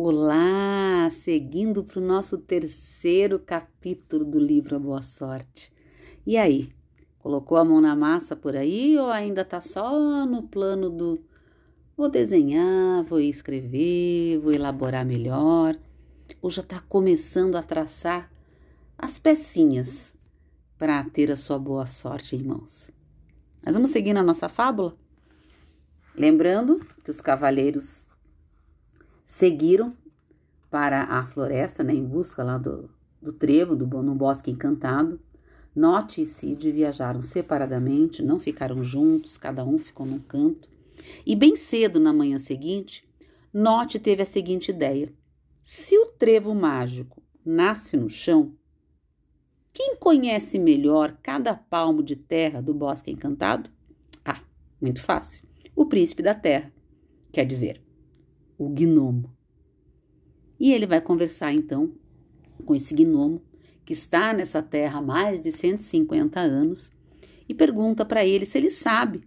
Olá, seguindo para o nosso terceiro capítulo do livro A Boa Sorte. E aí, colocou a mão na massa por aí ou ainda está só no plano do vou desenhar, vou escrever, vou elaborar melhor? Ou já está começando a traçar as pecinhas para ter a sua boa sorte em mãos? Mas vamos seguir na nossa fábula? Lembrando que os cavaleiros seguiram para a floresta, né, em busca lá do, do trevo, do no bosque encantado. Note e Cid viajaram separadamente, não ficaram juntos, cada um ficou num canto. E bem cedo na manhã seguinte, Note teve a seguinte ideia: se o trevo mágico nasce no chão, quem conhece melhor cada palmo de terra do bosque encantado? Ah, muito fácil. O príncipe da terra, quer dizer, o gnomo. E ele vai conversar então com esse gnomo que está nessa terra há mais de 150 anos e pergunta para ele se ele sabe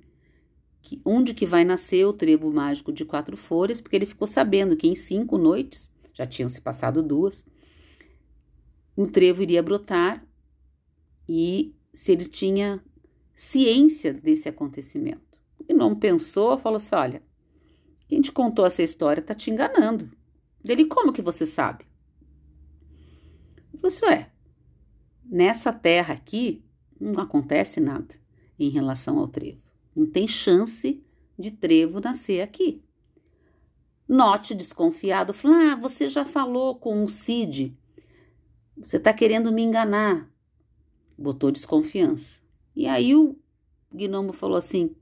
que, onde que vai nascer o trevo mágico de quatro folhas, porque ele ficou sabendo que em cinco noites, já tinham se passado duas, o trevo iria brotar e se ele tinha ciência desse acontecimento. O gnomo pensou, falou assim, olha, quem te contou essa história tá te enganando. Dele, como que você sabe? Ele falou assim, ué, nessa terra aqui não acontece nada em relação ao trevo. Não tem chance de trevo nascer aqui. Note desconfiado, falou, ah, você já falou com o Cid. Você tá querendo me enganar. Botou desconfiança. E aí o gnomo falou assim,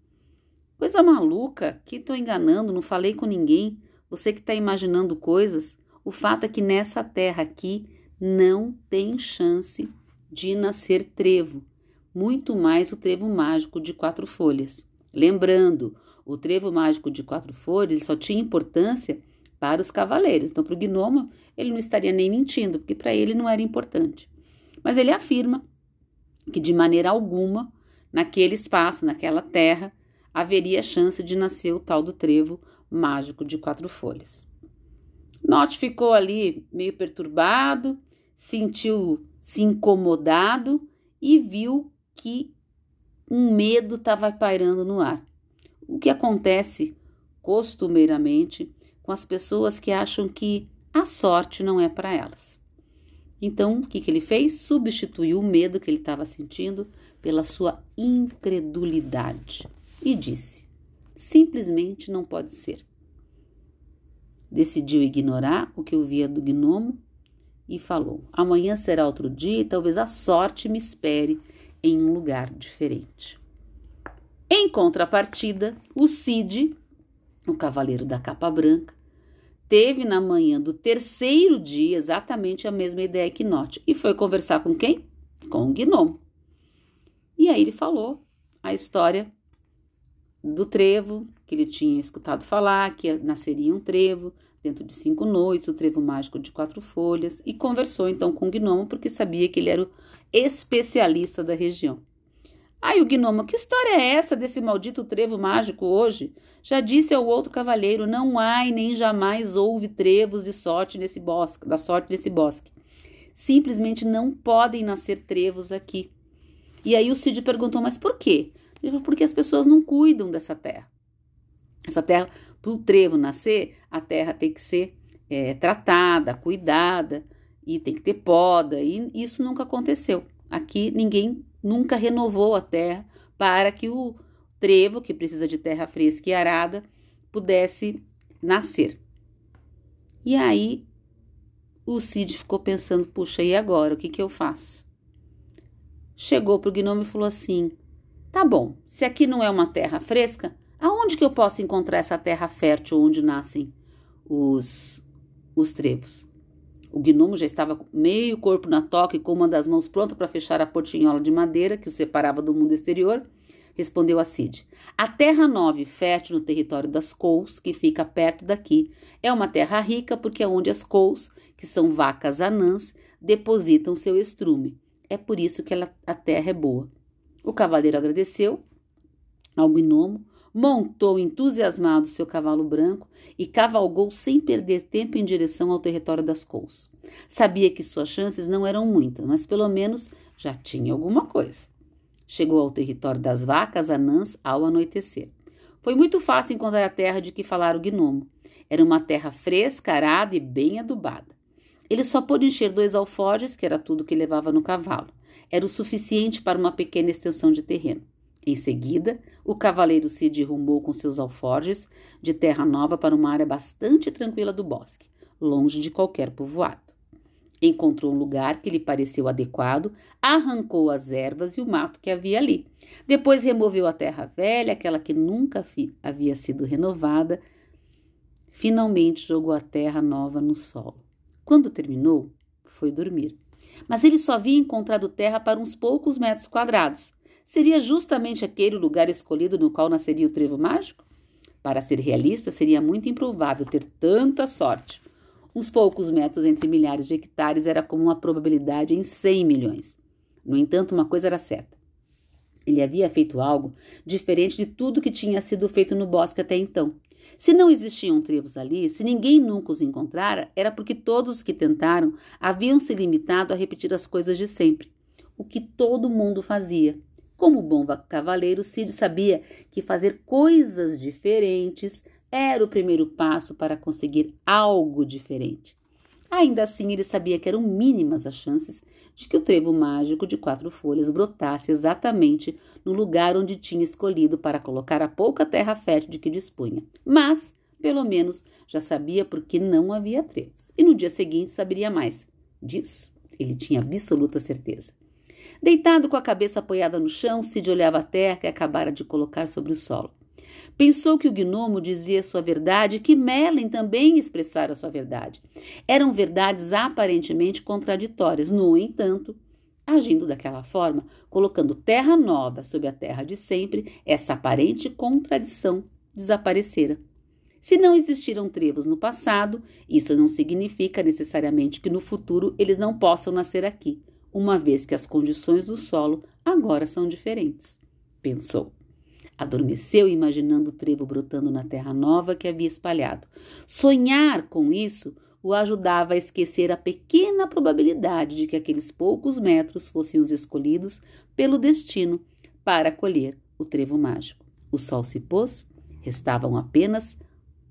Coisa maluca, que tô enganando, não falei com ninguém. Você que está imaginando coisas. O fato é que nessa terra aqui não tem chance de nascer trevo, muito mais o trevo mágico de quatro folhas. Lembrando, o trevo mágico de quatro folhas só tinha importância para os cavaleiros. Então, para o gnomo, ele não estaria nem mentindo, porque para ele não era importante. Mas ele afirma que de maneira alguma, naquele espaço, naquela terra, haveria chance de nascer o tal do trevo mágico de quatro folhas. Note ficou ali meio perturbado, sentiu-se incomodado e viu que um medo estava pairando no ar. O que acontece costumeiramente com as pessoas que acham que a sorte não é para elas. Então, o que, que ele fez? Substituiu o medo que ele estava sentindo pela sua incredulidade e disse: simplesmente não pode ser. Decidiu ignorar o que ouvia do gnomo e falou: Amanhã será outro dia e talvez a sorte me espere em um lugar diferente. Em contrapartida, o Cid, o cavaleiro da capa branca, teve na manhã do terceiro dia exatamente a mesma ideia que Note e foi conversar com quem? Com o gnomo. E aí ele falou a história do trevo, que ele tinha escutado falar, que nasceria um trevo dentro de cinco noites, o trevo mágico de quatro folhas, e conversou então com o gnomo, porque sabia que ele era o especialista da região. Aí o gnomo, que história é essa desse maldito trevo mágico hoje? Já disse ao outro cavalheiro, não há e nem jamais houve trevos de sorte nesse bosque, da sorte nesse bosque. Simplesmente não podem nascer trevos aqui. E aí o Cid perguntou, mas por quê? Porque as pessoas não cuidam dessa terra. Essa terra, para o trevo nascer, a terra tem que ser é, tratada, cuidada, e tem que ter poda, e isso nunca aconteceu. Aqui ninguém nunca renovou a terra para que o trevo, que precisa de terra fresca e arada, pudesse nascer. E aí o Cid ficou pensando: puxa, e agora? O que, que eu faço? Chegou para o gnomo e falou assim: Tá bom, se aqui não é uma terra fresca, aonde que eu posso encontrar essa terra fértil onde nascem os, os trevos? O gnomo já estava meio corpo na toca e com uma das mãos pronta para fechar a portinhola de madeira que o separava do mundo exterior. Respondeu a Cid: A terra nova e fértil no território das Cous, que fica perto daqui, é uma terra rica porque é onde as Cous, que são vacas anãs, depositam seu estrume. É por isso que ela, a terra é boa. O cavaleiro agradeceu ao gnomo, montou entusiasmado seu cavalo branco e cavalgou sem perder tempo em direção ao território das Cous. Sabia que suas chances não eram muitas, mas pelo menos já tinha alguma coisa. Chegou ao território das vacas anãs ao anoitecer. Foi muito fácil encontrar a terra de que falara o gnomo. Era uma terra fresca, arada e bem adubada. Ele só pôde encher dois alforjes, que era tudo que levava no cavalo. Era o suficiente para uma pequena extensão de terreno. Em seguida, o cavaleiro Cid rumou com seus alforjes de terra nova para uma área bastante tranquila do bosque, longe de qualquer povoado. Encontrou um lugar que lhe pareceu adequado, arrancou as ervas e o mato que havia ali. Depois removeu a terra velha, aquela que nunca havia sido renovada. Finalmente jogou a terra nova no solo. Quando terminou, foi dormir. Mas ele só havia encontrado terra para uns poucos metros quadrados. Seria justamente aquele o lugar escolhido no qual nasceria o trevo mágico? Para ser realista, seria muito improvável ter tanta sorte. Uns poucos metros entre milhares de hectares era como uma probabilidade em 100 milhões. No entanto, uma coisa era certa. Ele havia feito algo diferente de tudo que tinha sido feito no bosque até então. Se não existiam trevos ali, se ninguém nunca os encontrara, era porque todos os que tentaram haviam se limitado a repetir as coisas de sempre, o que todo mundo fazia. Como bom cavaleiro, Cid sabia que fazer coisas diferentes era o primeiro passo para conseguir algo diferente. Ainda assim, ele sabia que eram mínimas as chances de que o trevo mágico de quatro folhas brotasse exatamente no lugar onde tinha escolhido para colocar a pouca terra fértil de que dispunha. Mas, pelo menos, já sabia por que não havia trevos. E no dia seguinte saberia mais. Disso, ele tinha absoluta certeza. Deitado com a cabeça apoiada no chão, Cid olhava a terra que acabara de colocar sobre o solo. Pensou que o gnomo dizia sua verdade e que Merlin também expressara sua verdade. Eram verdades aparentemente contraditórias. No entanto, agindo daquela forma, colocando terra nova sob a terra de sempre, essa aparente contradição desaparecera. Se não existiram trevos no passado, isso não significa necessariamente que no futuro eles não possam nascer aqui, uma vez que as condições do solo agora são diferentes. Pensou. Adormeceu imaginando o trevo brotando na terra nova que havia espalhado. Sonhar com isso o ajudava a esquecer a pequena probabilidade de que aqueles poucos metros fossem os escolhidos pelo destino para colher o trevo mágico. O sol se pôs, restavam apenas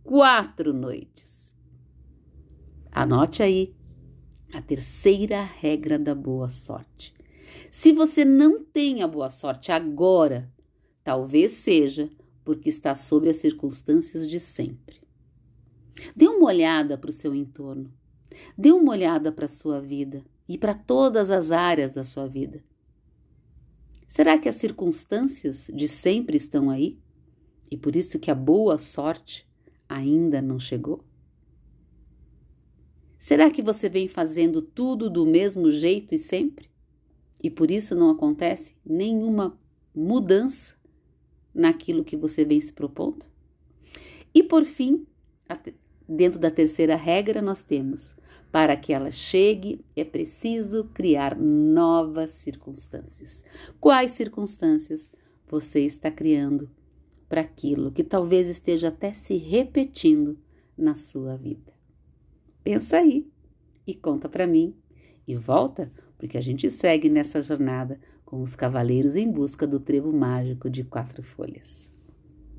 quatro noites. Anote aí a terceira regra da boa sorte. Se você não tem a boa sorte agora, Talvez seja porque está sobre as circunstâncias de sempre. Dê uma olhada para o seu entorno. Dê uma olhada para a sua vida e para todas as áreas da sua vida. Será que as circunstâncias de sempre estão aí? E por isso que a boa sorte ainda não chegou? Será que você vem fazendo tudo do mesmo jeito e sempre? E por isso não acontece nenhuma mudança naquilo que você vem se propondo? E por fim, dentro da terceira regra, nós temos: para que ela chegue, é preciso criar novas circunstâncias. Quais circunstâncias você está criando para aquilo que talvez esteja até se repetindo na sua vida? Pensa aí e conta para mim e volta, porque a gente segue nessa jornada com os cavaleiros em busca do trevo mágico de quatro folhas.